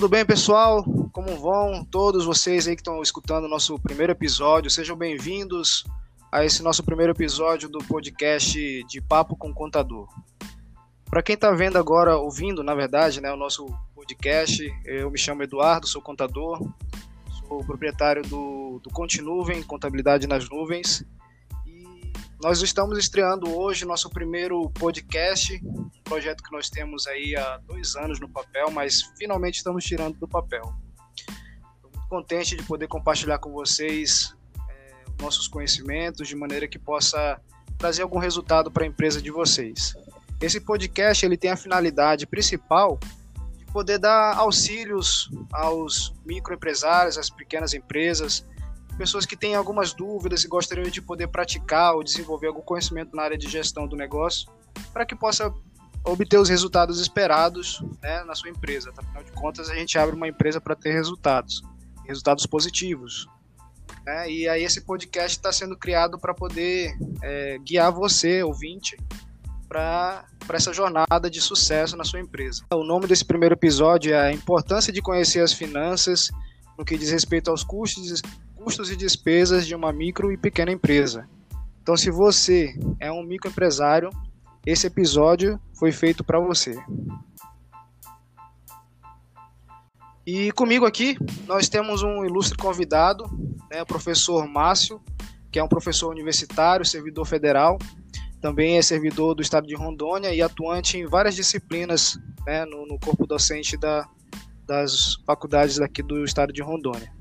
Tudo bem, pessoal? Como vão todos vocês aí que estão escutando o nosso primeiro episódio? Sejam bem-vindos a esse nosso primeiro episódio do podcast de Papo com Contador. Para quem está vendo agora, ouvindo, na verdade, né, o nosso podcast, eu me chamo Eduardo, sou contador, sou proprietário do, do Continuvem, Contabilidade nas Nuvens, nós estamos estreando hoje nosso primeiro podcast, projeto que nós temos aí há dois anos no papel, mas finalmente estamos tirando do papel. Estou muito contente de poder compartilhar com vocês é, nossos conhecimentos de maneira que possa trazer algum resultado para a empresa de vocês. Esse podcast ele tem a finalidade principal de poder dar auxílios aos microempresários, às pequenas empresas, pessoas que têm algumas dúvidas e gostariam de poder praticar ou desenvolver algum conhecimento na área de gestão do negócio, para que possa obter os resultados esperados né, na sua empresa. Afinal de contas, a gente abre uma empresa para ter resultados, resultados positivos. Né? E aí esse podcast está sendo criado para poder é, guiar você, ouvinte, para essa jornada de sucesso na sua empresa. O nome desse primeiro episódio é a importância de conhecer as finanças no que diz respeito aos custos custos e despesas de uma micro e pequena empresa. Então, se você é um microempresário, esse episódio foi feito para você. E comigo aqui nós temos um ilustre convidado, né, o professor Márcio, que é um professor universitário, servidor federal, também é servidor do estado de Rondônia e atuante em várias disciplinas né, no, no, corpo docente da, das faculdades daqui do estado de Rondônia.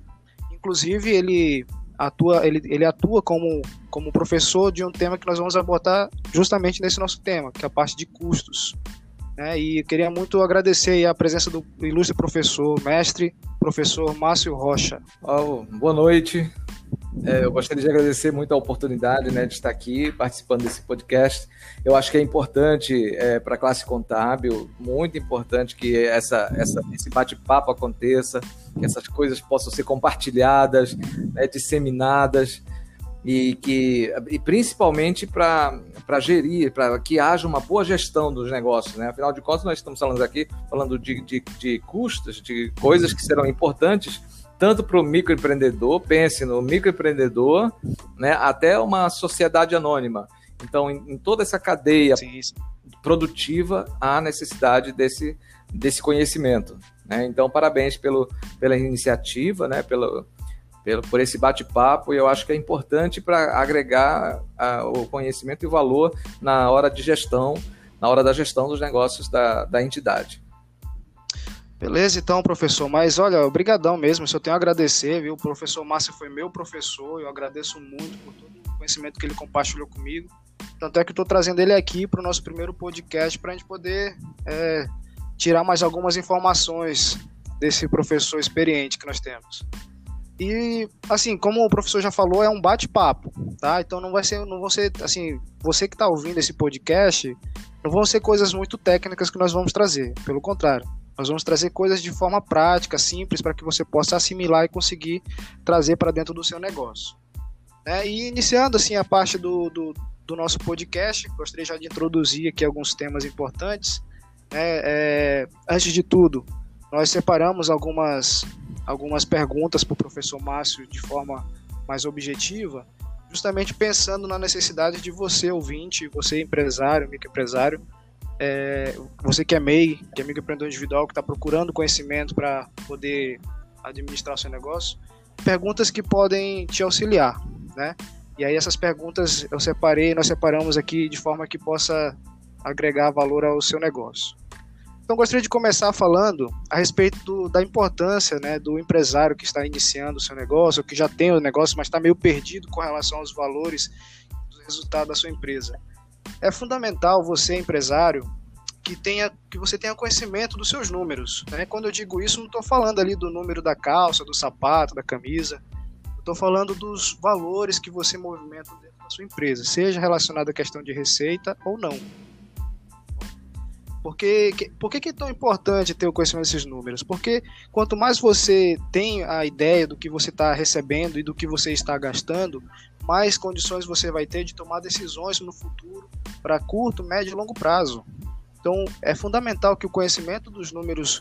Inclusive, ele atua, ele, ele atua como, como professor de um tema que nós vamos abordar justamente nesse nosso tema, que é a parte de custos. Né? E queria muito agradecer a presença do ilustre professor, mestre, professor Márcio Rocha. Oh, boa noite. É, eu gostaria de agradecer muito a oportunidade né, de estar aqui participando desse podcast. Eu acho que é importante é, para a classe contábil, muito importante que essa, essa, esse bate-papo aconteça, que essas coisas possam ser compartilhadas, né, disseminadas e que e principalmente para gerir, para que haja uma boa gestão dos negócios, né? Afinal de contas, nós estamos falando aqui falando de, de, de custos, de coisas que serão importantes tanto para o microempreendedor, pense no microempreendedor, né, até uma sociedade anônima. Então, em, em toda essa cadeia sim, sim. produtiva, há necessidade desse, desse conhecimento. Né? Então, parabéns pelo, pela iniciativa, né, pelo, pelo, por esse bate-papo, e eu acho que é importante para agregar a, o conhecimento e o valor na hora de gestão, na hora da gestão dos negócios da, da entidade. Beleza, então, professor. Mas olha, obrigadão mesmo. Só tenho a agradecer, viu? O professor Márcio foi meu professor. Eu agradeço muito por todo o conhecimento que ele compartilhou comigo. Tanto é que estou trazendo ele aqui para o nosso primeiro podcast para a gente poder é, tirar mais algumas informações desse professor experiente que nós temos. E assim, como o professor já falou, é um bate-papo, tá? Então não vai ser, não vão ser assim, você que está ouvindo esse podcast, não vão ser coisas muito técnicas que nós vamos trazer. Pelo contrário, nós vamos trazer coisas de forma prática, simples, para que você possa assimilar e conseguir trazer para dentro do seu negócio. É, e iniciando assim a parte do, do, do, nosso podcast, gostaria já de introduzir aqui alguns temas importantes. É, é, antes de tudo, nós separamos algumas, algumas perguntas para o professor Márcio de forma mais objetiva, justamente pensando na necessidade de você, ouvinte, você empresário, microempresário, é, você que é MEI, que é microempreendedor individual, que está procurando conhecimento para poder administrar seu negócio, perguntas que podem te auxiliar, né? E aí essas perguntas eu separei, nós separamos aqui de forma que possa agregar valor ao seu negócio. Então gostaria de começar falando a respeito do, da importância né, do empresário que está iniciando o seu negócio, que já tem o negócio, mas está meio perdido com relação aos valores do resultado da sua empresa é fundamental você, empresário, que tenha que você tenha conhecimento dos seus números. Né? Quando eu digo isso, não estou falando ali do número da calça, do sapato, da camisa. Estou falando dos valores que você movimenta dentro da sua empresa, seja relacionado à questão de receita ou não. Porque, por que, que é tão importante ter o conhecimento desses números? Porque quanto mais você tem a ideia do que você está recebendo e do que você está gastando, mais condições você vai ter de tomar decisões no futuro para curto, médio e longo prazo. Então, é fundamental que o conhecimento dos números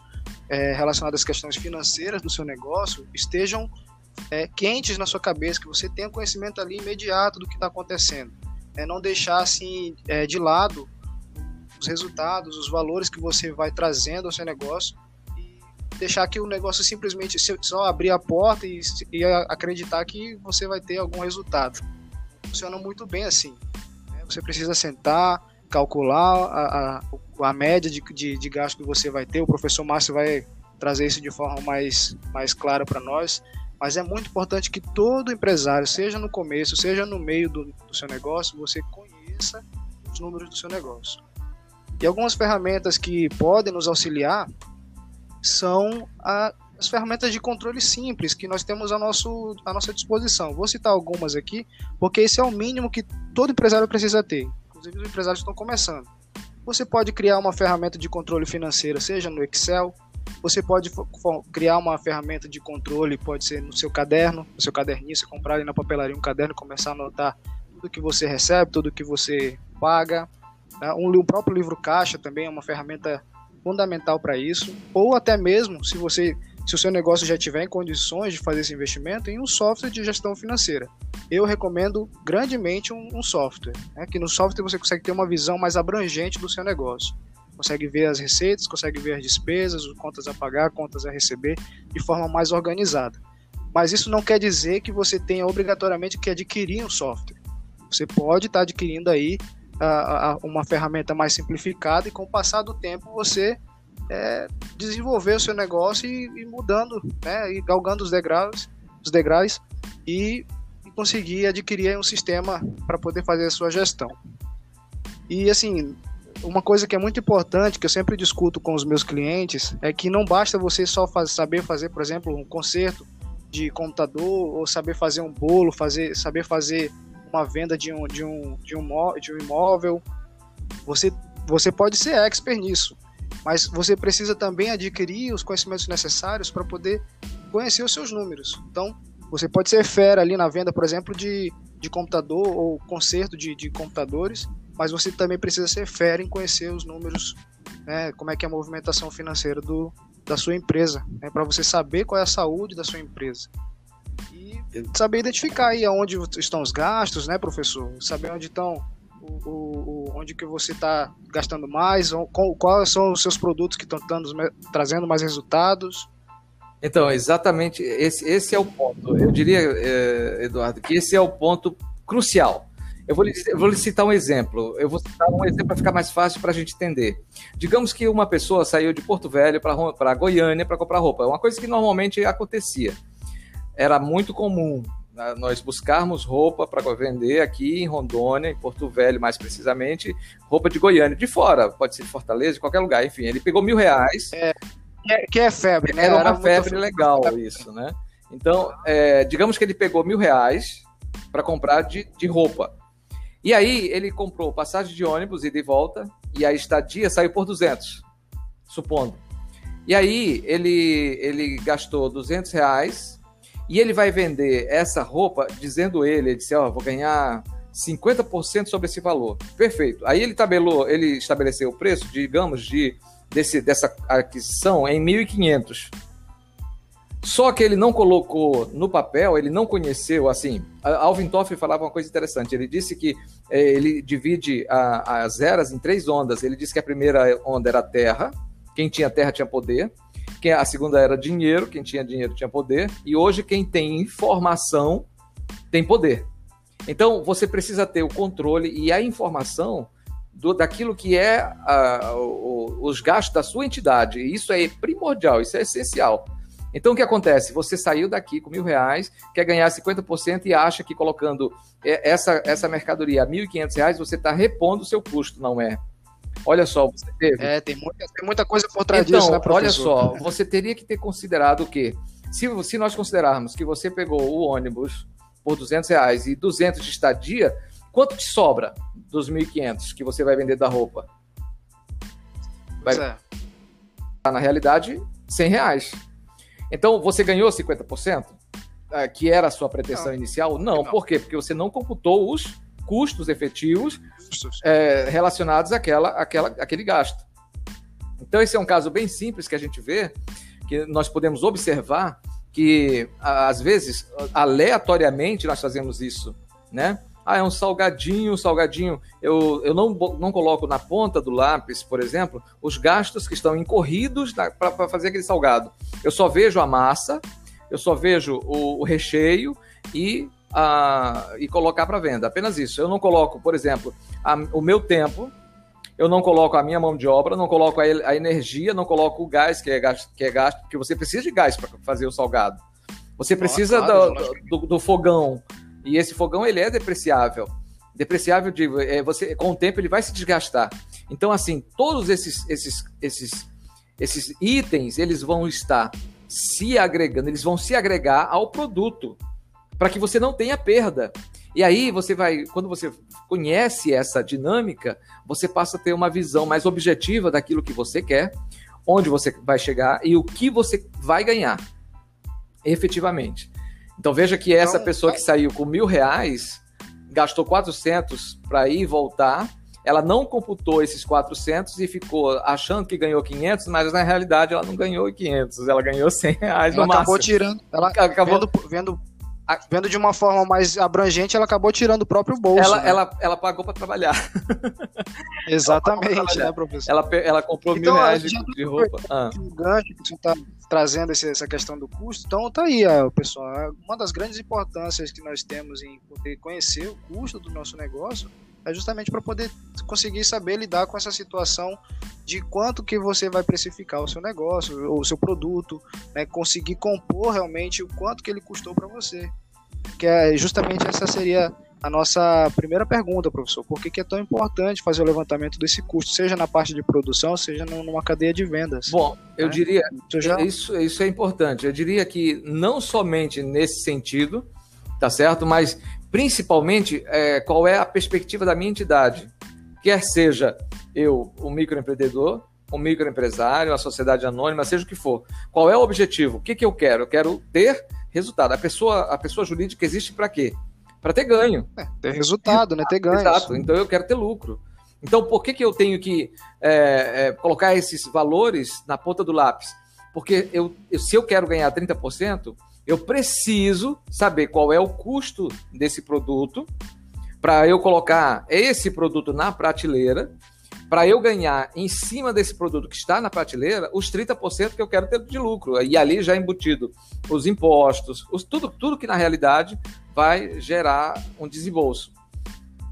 é, relacionados às questões financeiras do seu negócio estejam é, quentes na sua cabeça, que você tenha conhecimento ali imediato do que está acontecendo. É, não deixar assim é, de lado os resultados, os valores que você vai trazendo ao seu negócio deixar que o negócio simplesmente só abrir a porta e, e acreditar que você vai ter algum resultado. Funciona muito bem assim. Né? Você precisa sentar, calcular a, a, a média de, de, de gasto que você vai ter. O professor Márcio vai trazer isso de forma mais, mais clara para nós. Mas é muito importante que todo empresário, seja no começo, seja no meio do, do seu negócio, você conheça os números do seu negócio. E algumas ferramentas que podem nos auxiliar são a, as ferramentas de controle simples que nós temos a, nosso, à nossa disposição. Vou citar algumas aqui, porque esse é o mínimo que todo empresário precisa ter. Inclusive, os empresários estão começando. Você pode criar uma ferramenta de controle financeiro, seja no Excel, você pode criar uma ferramenta de controle, pode ser no seu caderno, no seu caderninho, você comprar ali na papelaria um caderno e começar a anotar tudo que você recebe, tudo que você paga. Né? Um, um próprio livro caixa também é uma ferramenta fundamental para isso. Ou até mesmo, se você se o seu negócio já tiver em condições de fazer esse investimento, em um software de gestão financeira. Eu recomendo grandemente um, um software, né? que no software você consegue ter uma visão mais abrangente do seu negócio consegue ver as receitas, consegue ver as despesas, contas a pagar, contas a receber de forma mais organizada. Mas isso não quer dizer que você tenha obrigatoriamente que adquirir um software. Você pode estar adquirindo aí uma ferramenta mais simplificada e com o passar do tempo você é, desenvolver o seu negócio e, e, mudando, né, e galgando os degraus, os degraus e, e conseguir adquirir um sistema para poder fazer a sua gestão. E assim, uma coisa que é muito importante, que eu sempre discuto com os meus clientes, é que não basta você só saber fazer, por exemplo, um conserto de computador, ou saber fazer um bolo, fazer, saber fazer uma venda de um, de um, de um, de um imóvel. Você, você pode ser expert nisso, mas você precisa também adquirir os conhecimentos necessários para poder conhecer os seus números. Então, você pode ser fera ali na venda, por exemplo, de, de computador ou conserto de, de computadores, mas você também precisa ser fera em conhecer os números, né, como é que é a movimentação financeira do, da sua empresa, né, para você saber qual é a saúde da sua empresa. Saber identificar aí onde estão os gastos, né, professor? Saber onde estão o, o, onde que você está gastando mais, quais são os seus produtos que estão trazendo mais resultados. Então, exatamente, esse, esse é o ponto. Eu diria, eh, Eduardo, que esse é o ponto crucial. Eu vou, lhe, eu vou lhe citar um exemplo. Eu vou citar um exemplo para ficar mais fácil para a gente entender. Digamos que uma pessoa saiu de Porto Velho para Goiânia para comprar roupa. É uma coisa que normalmente acontecia. Era muito comum né, nós buscarmos roupa para vender aqui em Rondônia, em Porto Velho mais precisamente, roupa de Goiânia, de fora, pode ser de Fortaleza, de qualquer lugar. Enfim, ele pegou mil reais. É, que é febre, né? Era uma febre legal isso, né? Então, é, digamos que ele pegou mil reais para comprar de, de roupa. E aí ele comprou passagem de ônibus e de volta e a estadia saiu por 200, supondo. E aí ele, ele gastou 200 reais e ele vai vender essa roupa, dizendo ele, ele disse, ó, oh, vou ganhar 50% sobre esse valor. Perfeito. Aí ele tabelou, ele estabeleceu o preço, digamos, de, desse, dessa aquisição em 1.500. Só que ele não colocou no papel, ele não conheceu, assim, Alvin Toffler falava uma coisa interessante, ele disse que é, ele divide a, as eras em três ondas, ele disse que a primeira onda era terra, quem tinha terra tinha poder, quem, a segunda era dinheiro, quem tinha dinheiro tinha poder, e hoje quem tem informação tem poder. Então, você precisa ter o controle e a informação do, daquilo que é a, o, os gastos da sua entidade. E isso é primordial, isso é essencial. Então, o que acontece? Você saiu daqui com mil reais, quer ganhar 50% e acha que colocando essa, essa mercadoria a R$ 1.500, você está repondo o seu custo, não é? Olha só, você teve. É, tem muita, tem muita coisa por trás então, disso, né, Olha só, você teria que ter considerado o quê? Se, se nós considerarmos que você pegou o ônibus por 200 reais e 200 de estadia, quanto te sobra dos 1.500 que você vai vender da roupa? Vai, é. Na realidade, 100 reais. Então, você ganhou 50%? É, que era a sua pretensão não, inicial? Não. não. Por quê? Porque você não computou os custos efetivos é, relacionados àquela, àquela, àquele gasto. Então, esse é um caso bem simples que a gente vê, que nós podemos observar que, às vezes, aleatoriamente nós fazemos isso, né? Ah, é um salgadinho, salgadinho. Eu, eu não, não coloco na ponta do lápis, por exemplo, os gastos que estão incorridos para fazer aquele salgado. Eu só vejo a massa, eu só vejo o, o recheio e, a, e colocar para venda. Apenas isso. Eu não coloco, por exemplo, a, o meu tempo, eu não coloco a minha mão de obra, não coloco a, a energia, não coloco o gás que é gasto, que é gasto, porque você precisa de gás para fazer o salgado. Você precisa claro, do, do, do, fogão, e esse fogão ele é depreciável. Depreciável de é, você com o tempo ele vai se desgastar. Então assim, todos esses esses esses esses itens, eles vão estar se agregando, eles vão se agregar ao produto para que você não tenha perda. E aí você vai, quando você conhece essa dinâmica, você passa a ter uma visão mais objetiva daquilo que você quer, onde você vai chegar e o que você vai ganhar efetivamente. Então veja que essa então, pessoa que saiu com mil reais gastou 400 para ir e voltar. Ela não computou esses 400 e ficou achando que ganhou 500, mas na realidade ela não ganhou 500, ela ganhou 100 reais ela no acabou máximo. tirando, ela acabou vendo, vendo vendo de uma forma mais abrangente, ela acabou tirando o próprio bolso. Ela, né? ela, ela pagou para trabalhar. Exatamente, trabalhar. né, professor? Ela, ela comprou então, mil reais de, de roupa. Ah. O gancho que você está trazendo esse, essa questão do custo, então tá aí, pessoal. Uma das grandes importâncias que nós temos em poder conhecer o custo do nosso negócio é justamente para poder conseguir saber lidar com essa situação de quanto que você vai precificar o seu negócio, ou o seu produto, né, conseguir compor realmente o quanto que ele custou para você. Que é justamente essa seria a nossa primeira pergunta, professor. Por que, que, é tão importante fazer o levantamento desse custo, seja na parte de produção, seja numa cadeia de vendas? Bom, eu né? diria já... isso, isso é importante. Eu diria que não somente nesse sentido, tá certo? Mas principalmente é, qual é a perspectiva da minha entidade. Quer seja eu, o microempreendedor, o microempresário, a sociedade anônima, seja o que for. Qual é o objetivo? O que, que eu quero? Eu quero ter resultado. A pessoa, a pessoa jurídica existe para quê? Para ter ganho. É, ter resultado, né? Ter ganho. Exato. Então eu quero ter lucro. Então por que, que eu tenho que é, é, colocar esses valores na ponta do lápis? Porque eu, eu, se eu quero ganhar 30%, eu preciso saber qual é o custo desse produto para eu colocar esse produto na prateleira, para eu ganhar em cima desse produto que está na prateleira os 30% que eu quero ter de lucro. E ali já embutido os impostos, os, tudo, tudo que na realidade vai gerar um desembolso.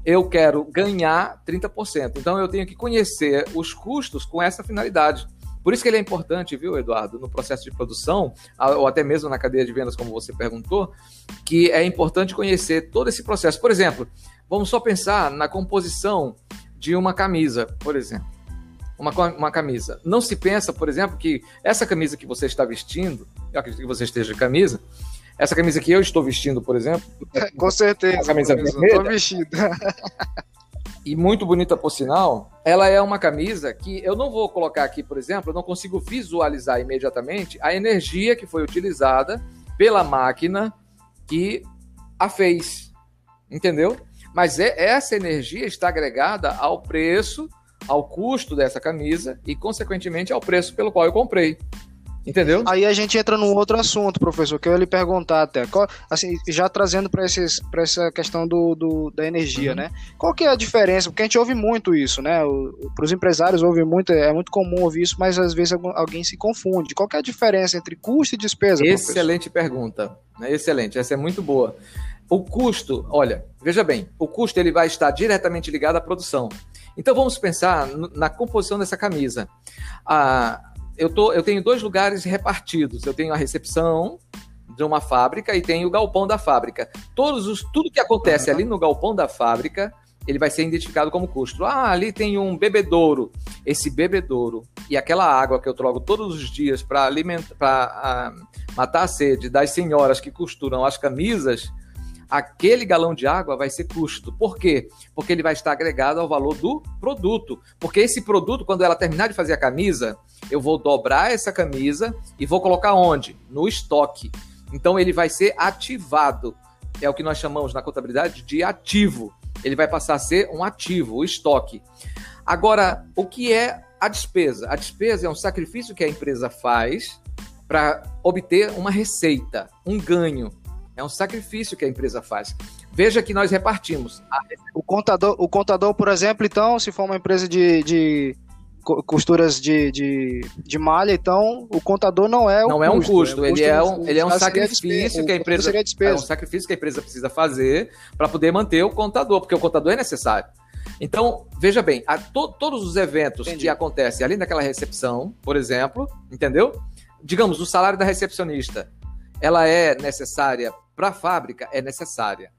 Eu quero ganhar 30%. Então eu tenho que conhecer os custos com essa finalidade. Por isso que ele é importante, viu, Eduardo, no processo de produção, ou até mesmo na cadeia de vendas, como você perguntou, que é importante conhecer todo esse processo. Por exemplo, vamos só pensar na composição de uma camisa, por exemplo. Uma, uma camisa. Não se pensa, por exemplo, que essa camisa que você está vestindo, eu acredito que você esteja de camisa, essa camisa que eu estou vestindo, por exemplo. Com certeza. camisa vermelha. Estou vestido. e muito bonita por sinal, ela é uma camisa que eu não vou colocar aqui, por exemplo, eu não consigo visualizar imediatamente a energia que foi utilizada pela máquina que a fez. Entendeu? Mas é, essa energia está agregada ao preço, ao custo dessa camisa e, consequentemente, ao preço pelo qual eu comprei. Entendeu? Aí a gente entra num outro assunto, professor, que eu ia lhe perguntar até. Qual, assim, já trazendo para essa questão do, do, da energia, uhum. né? Qual que é a diferença? Porque a gente ouve muito isso, né? Para os empresários ouve muito, é muito comum ouvir isso, mas às vezes alguém se confunde. Qual que é a diferença entre custo e despesa? Excelente professor? pergunta. Né? Excelente, essa é muito boa. O custo, olha, veja bem, o custo ele vai estar diretamente ligado à produção. Então vamos pensar na composição dessa camisa. A, eu, tô, eu tenho dois lugares repartidos. Eu tenho a recepção de uma fábrica e tenho o galpão da fábrica. Todos os, tudo que acontece ali no galpão da fábrica, ele vai ser identificado como custo. Ah, ali tem um bebedouro. Esse bebedouro e aquela água que eu troco todos os dias para alimentar, para uh, matar a sede das senhoras que costuram as camisas, aquele galão de água vai ser custo. Por quê? Porque ele vai estar agregado ao valor do produto. Porque esse produto, quando ela terminar de fazer a camisa, eu vou dobrar essa camisa e vou colocar onde? No estoque. Então ele vai ser ativado. É o que nós chamamos na contabilidade de ativo. Ele vai passar a ser um ativo, o estoque. Agora, o que é a despesa. A despesa é um sacrifício que a empresa faz para obter uma receita, um ganho. É um sacrifício que a empresa faz. Veja que nós repartimos. O contador, o contador, por exemplo, então, se for uma empresa de, de costuras de, de, de, malha, então o contador não é o não custo, é um custo, é ele, é um, ele é um sacrifício que a empresa é um sacrifício que a empresa precisa fazer para poder manter o contador, porque o contador é necessário. Então, veja bem, a, to, todos os eventos Entendi. que acontecem além daquela recepção, por exemplo, entendeu? Digamos, o salário da recepcionista, ela é necessária para a fábrica? É necessária.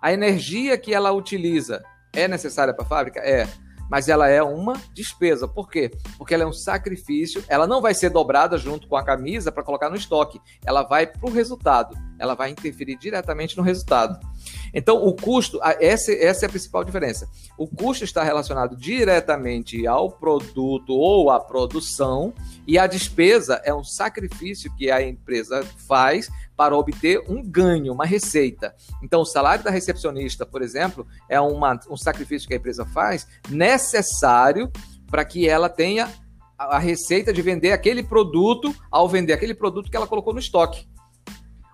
A energia que ela utiliza é necessária para a fábrica? É. Mas ela é uma despesa. Por quê? Porque ela é um sacrifício. Ela não vai ser dobrada junto com a camisa para colocar no estoque. Ela vai para o resultado. Ela vai interferir diretamente no resultado. Então, o custo, essa, essa é a principal diferença. O custo está relacionado diretamente ao produto ou à produção, e a despesa é um sacrifício que a empresa faz para obter um ganho, uma receita. Então, o salário da recepcionista, por exemplo, é uma, um sacrifício que a empresa faz necessário para que ela tenha a receita de vender aquele produto ao vender aquele produto que ela colocou no estoque.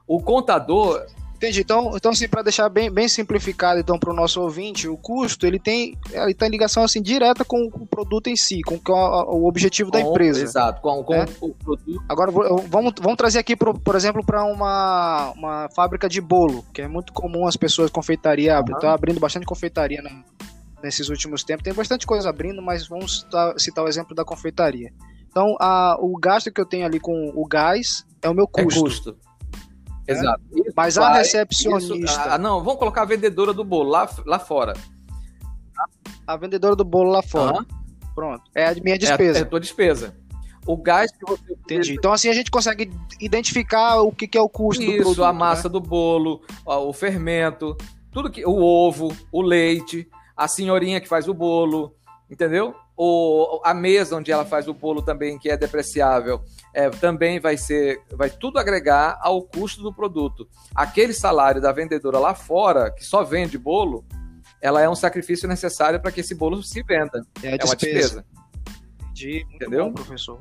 O contador Entendi. Então, então assim, para deixar bem, bem simplificado então para o nosso ouvinte, o custo ele tem ele tá em ligação assim direta com o produto em si, com, com a, o objetivo com, da empresa. Exato, com, com né? o produto. Agora vamos, vamos trazer aqui por, por exemplo para uma, uma fábrica de bolo, que é muito comum as pessoas confeitaria, uhum. tá abrindo bastante confeitaria na, nesses últimos tempos. Tem bastante coisa abrindo, mas vamos citar, citar o exemplo da confeitaria. Então, a, o gasto que eu tenho ali com o gás é o meu custo. É custo. Exato. Isso Mas a recepcionista. Isso, ah, não, vamos colocar a vendedora do bolo lá, lá fora. A vendedora do bolo lá fora. Uhum. Pronto. É a minha despesa. É, é a tua despesa. O gás que você. Entendi. Então, assim, a gente consegue identificar o que, que é o custo Isso, do produto. a massa né? do bolo, o fermento, tudo que. O ovo, o leite, a senhorinha que faz o bolo, entendeu? O, a mesa onde ela faz o bolo também, que é depreciável, é, também vai ser, vai tudo agregar ao custo do produto. Aquele salário da vendedora lá fora, que só vende bolo, ela é um sacrifício necessário para que esse bolo se venda. É, é uma despesa. Entendi, muito Entendeu? bom, professor.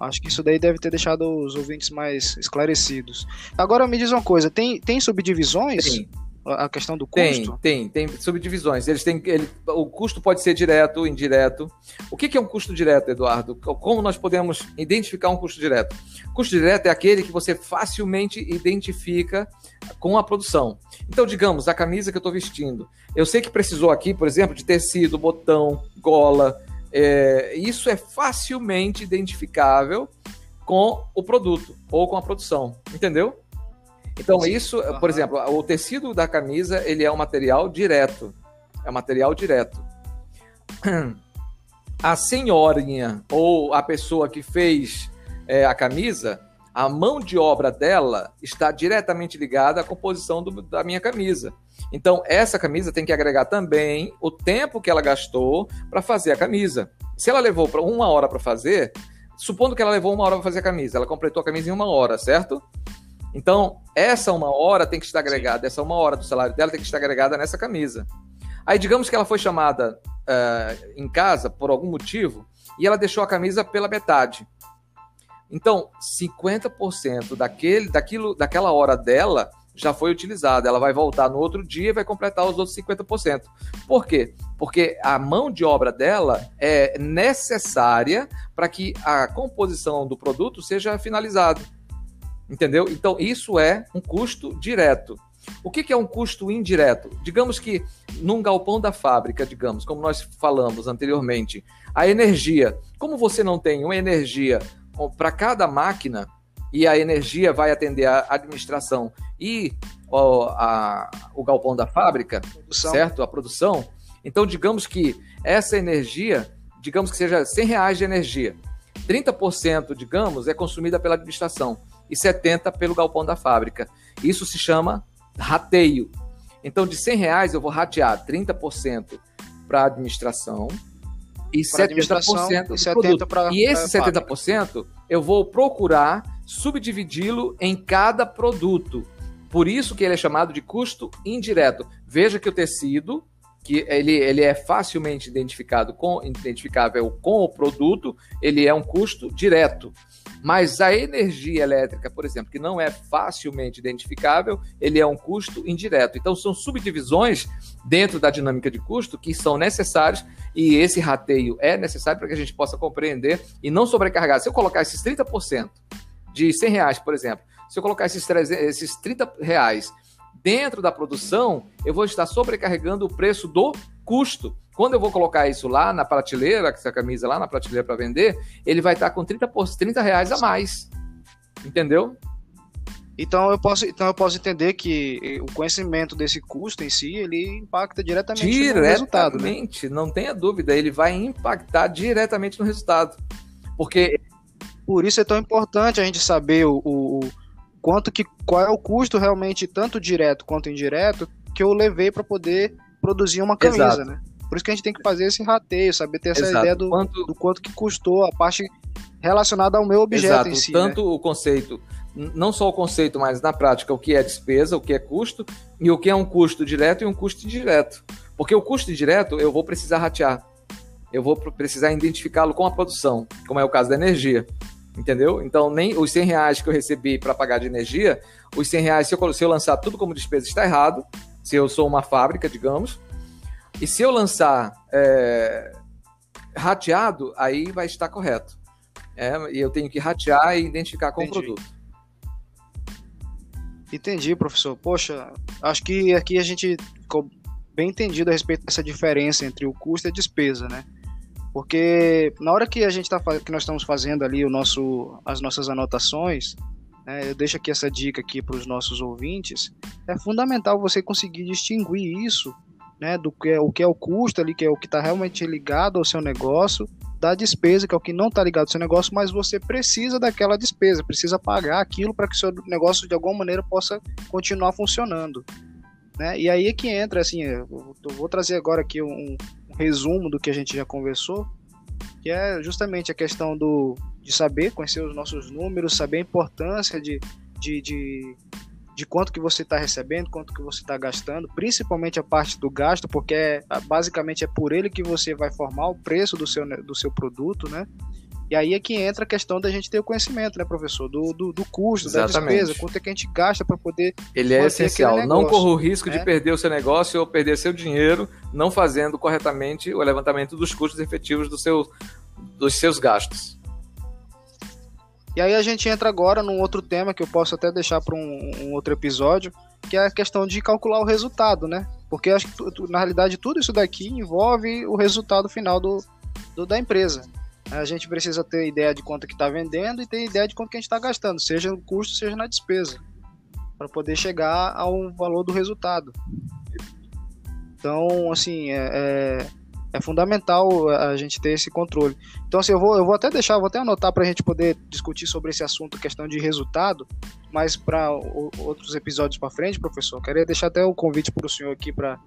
Acho que isso daí deve ter deixado os ouvintes mais esclarecidos. Agora me diz uma coisa, tem, tem subdivisões? Sim a questão do custo? Tem, tem, tem subdivisões. Eles têm, ele, o custo pode ser direto ou indireto. O que, que é um custo direto, Eduardo? Como nós podemos identificar um custo direto? custo direto é aquele que você facilmente identifica com a produção. Então, digamos, a camisa que eu estou vestindo. Eu sei que precisou aqui, por exemplo, de tecido, botão, gola. É, isso é facilmente identificável com o produto ou com a produção, entendeu? Então, isso, uhum. por exemplo, o tecido da camisa, ele é um material direto. É um material direto. A senhorinha ou a pessoa que fez é, a camisa, a mão de obra dela está diretamente ligada à composição do, da minha camisa. Então, essa camisa tem que agregar também o tempo que ela gastou para fazer a camisa. Se ela levou uma hora para fazer, supondo que ela levou uma hora para fazer a camisa, ela completou a camisa em uma hora, certo? Então, essa uma hora tem que estar agregada, essa uma hora do salário dela tem que estar agregada nessa camisa. Aí, digamos que ela foi chamada uh, em casa por algum motivo e ela deixou a camisa pela metade. Então, 50% daquele, daquilo, daquela hora dela já foi utilizada. Ela vai voltar no outro dia e vai completar os outros 50%. Por quê? Porque a mão de obra dela é necessária para que a composição do produto seja finalizada. Entendeu? Então, isso é um custo direto. O que, é um custo indireto? Digamos que num galpão da fábrica, digamos, como nós falamos anteriormente, a energia. Como você não tem uma energia para cada máquina e a energia vai atender a administração e ó, a, o galpão da fábrica, produção. certo? A produção. Então, digamos que essa energia, digamos que seja 100 reais de energia. 30%, digamos, é consumida pela administração e 70 pelo galpão da fábrica. Isso se chama rateio. Então, de 100 reais, eu vou ratear 30% para a administração e pra 70% e 70 pra, E esse 70% fábrica. eu vou procurar subdividi-lo em cada produto. Por isso que ele é chamado de custo indireto. Veja que o tecido que ele, ele é facilmente identificado com, identificável com o produto, ele é um custo direto. Mas a energia elétrica, por exemplo, que não é facilmente identificável, ele é um custo indireto. Então, são subdivisões dentro da dinâmica de custo que são necessárias e esse rateio é necessário para que a gente possa compreender e não sobrecarregar. Se eu colocar esses 30% de 100 reais, por exemplo, se eu colocar esses, 300, esses 30 reais dentro da produção, eu vou estar sobrecarregando o preço do custo. Quando eu vou colocar isso lá na prateleira, essa camisa lá na prateleira para vender, ele vai estar com 30, 30 reais a mais. Entendeu? Então eu posso, então eu posso entender que o conhecimento desse custo em si, ele impacta diretamente, diretamente no resultado. Né? não tenha dúvida, ele vai impactar diretamente no resultado. Porque por isso é tão importante a gente saber o, o quanto que qual é o custo realmente tanto direto quanto indireto que eu levei para poder produzir uma camisa, Exato. né? Por isso que a gente tem que fazer esse rateio, saber ter essa Exato. ideia do quanto... do quanto que custou a parte relacionada ao meu objeto Exato. em si. Tanto né? o conceito, não só o conceito, mas na prática, o que é despesa, o que é custo e o que é um custo direto e um custo indireto. Porque o custo direto eu vou precisar ratear. Eu vou precisar identificá-lo com a produção, como é o caso da energia entendeu? Então, nem os 100 reais que eu recebi para pagar de energia, os 100 reais, se eu, se eu lançar tudo como despesa, está errado. Se eu sou uma fábrica, digamos. E se eu lançar é, rateado, aí vai estar correto. É, e eu tenho que ratear e identificar com o produto. Entendi, professor. Poxa, acho que aqui a gente ficou bem entendido a respeito dessa diferença entre o custo e a despesa, né? Porque na hora que a gente tá que nós estamos fazendo ali o nosso, as nossas anotações, né, eu deixo aqui essa dica aqui para os nossos ouvintes, é fundamental você conseguir distinguir isso, né, do que é o que é o custo ali, que é o que está realmente ligado ao seu negócio, da despesa, que é o que não está ligado ao seu negócio, mas você precisa daquela despesa, precisa pagar aquilo para que o seu negócio de alguma maneira possa continuar funcionando. Né? E aí é que entra, assim, eu vou trazer agora aqui um, resumo do que a gente já conversou, que é justamente a questão do, de saber, conhecer os nossos números, saber a importância de, de, de, de quanto que você está recebendo, quanto que você está gastando, principalmente a parte do gasto, porque é, basicamente é por ele que você vai formar o preço do seu, do seu produto, né? E aí é que entra a questão da gente ter o conhecimento, né, professor? Do, do, do custo, Exatamente. da despesa, quanto é que a gente gasta para poder. Ele é essencial. Não corra o risco né? de perder o seu negócio ou perder seu dinheiro não fazendo corretamente o levantamento dos custos efetivos do seu, dos seus gastos. E aí a gente entra agora num outro tema que eu posso até deixar para um, um, outro episódio, que é a questão de calcular o resultado, né? Porque acho que na realidade tudo isso daqui envolve o resultado final do, do da empresa a gente precisa ter ideia de quanto que está vendendo e ter ideia de quanto que a gente está gastando, seja no custo, seja na despesa, para poder chegar ao valor do resultado. Então, assim, é, é é fundamental a gente ter esse controle. Então, assim, eu vou, eu vou até deixar, vou até anotar para a gente poder discutir sobre esse assunto, questão de resultado, mas para outros episódios para frente, professor, queria deixar até o convite para o senhor aqui, para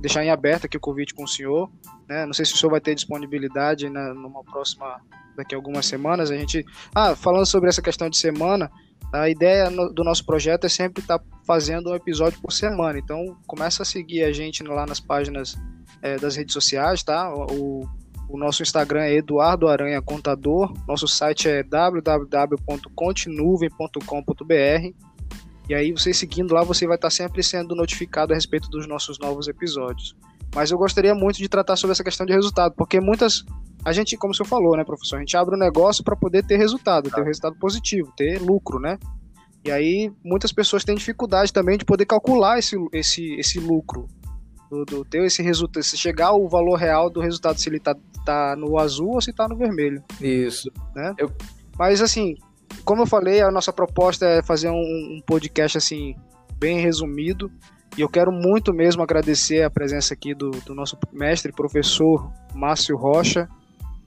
deixar em aberto aqui o convite com o senhor. Né? Não sei se o senhor vai ter disponibilidade né, numa próxima, daqui a algumas semanas. A gente. Ah, falando sobre essa questão de semana, a ideia do nosso projeto é sempre estar tá fazendo um episódio por semana. Então, começa a seguir a gente lá nas páginas é, das redes sociais, tá? O, o nosso Instagram é Eduardo Aranha Contador, nosso site é www.continuvem.com.br e aí você seguindo lá, você vai estar sempre sendo notificado a respeito dos nossos novos episódios. Mas eu gostaria muito de tratar sobre essa questão de resultado, porque muitas a gente, como o senhor falou, né, professor, a gente abre um negócio para poder ter resultado, ter um resultado positivo, ter lucro, né? E aí muitas pessoas têm dificuldade também de poder calcular esse, esse, esse lucro do, do ter esse resultado, se chegar ao valor real do resultado, se ele tá, tá no azul ou se tá no vermelho. Isso. Né? Eu... Mas assim, como eu falei, a nossa proposta é fazer um, um podcast assim, bem resumido. E eu quero muito mesmo agradecer a presença aqui do, do nosso mestre, professor Márcio Rocha.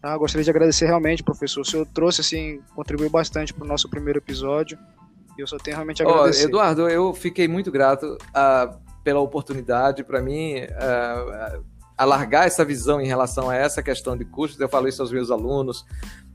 Tá? Gostaria de agradecer realmente, professor. O senhor trouxe, assim, contribuiu bastante para o nosso primeiro episódio. E eu só tenho realmente a agradecer. Oh, Eduardo, eu fiquei muito grato. Uh, pela oportunidade. Para mim, uh, alargar essa visão em relação a essa questão de custos, eu falo isso aos meus alunos,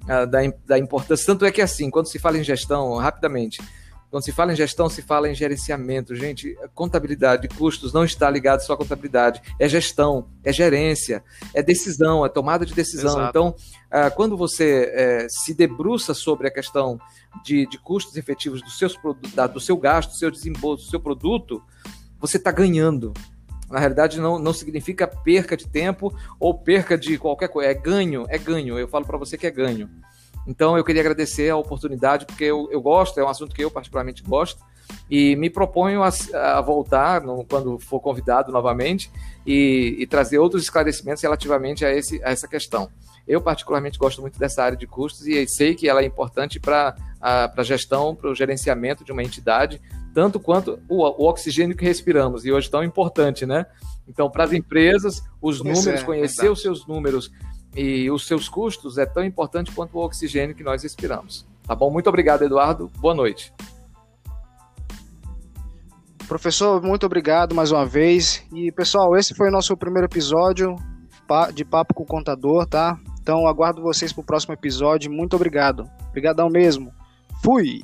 uh, da, da importância. Tanto é que, assim, quando se fala em gestão, rapidamente, Quando se fala em gestão, se fala em gerenciamento. Gente, contabilidade, custos não está ligado só à contabilidade. É gestão, é gerência, é decisão, é tomada de decisão. Exato. Então, ah, quando você é, se debruça sobre a questão de, de custos efetivos do, seus, do seu gasto, do seu desembolso, do seu produto, você está ganhando. Na realidade, não, não significa perca de tempo ou perca de qualquer coisa. É ganho, é ganho. Eu falo para você que é ganho. Então, eu queria agradecer a oportunidade, porque eu, eu gosto, é um assunto que eu particularmente gosto, e me proponho a, a voltar no, quando for convidado novamente e, e, trazer outros esclarecimentos relativamente a, esse, a essa questão. Eu, particularmente, gosto muito dessa área de custos e sei que ela é importante para a gestão, para o gerenciamento de uma entidade, tanto quanto o, o, oxigênio que respiramos, e hoje tão importante, né? Então, para as empresas, os números, é, conhecer os seus números e os seus custos é tão importante quanto o oxigênio que nós respiramos. Tá bom? Muito obrigado, Eduardo. Boa noite. Professor, muito obrigado mais uma vez. E pessoal, esse foi o nosso primeiro episódio de Papo com o Contador, tá? Então aguardo vocês para o próximo episódio. Muito obrigado. Obrigadão mesmo. Fui!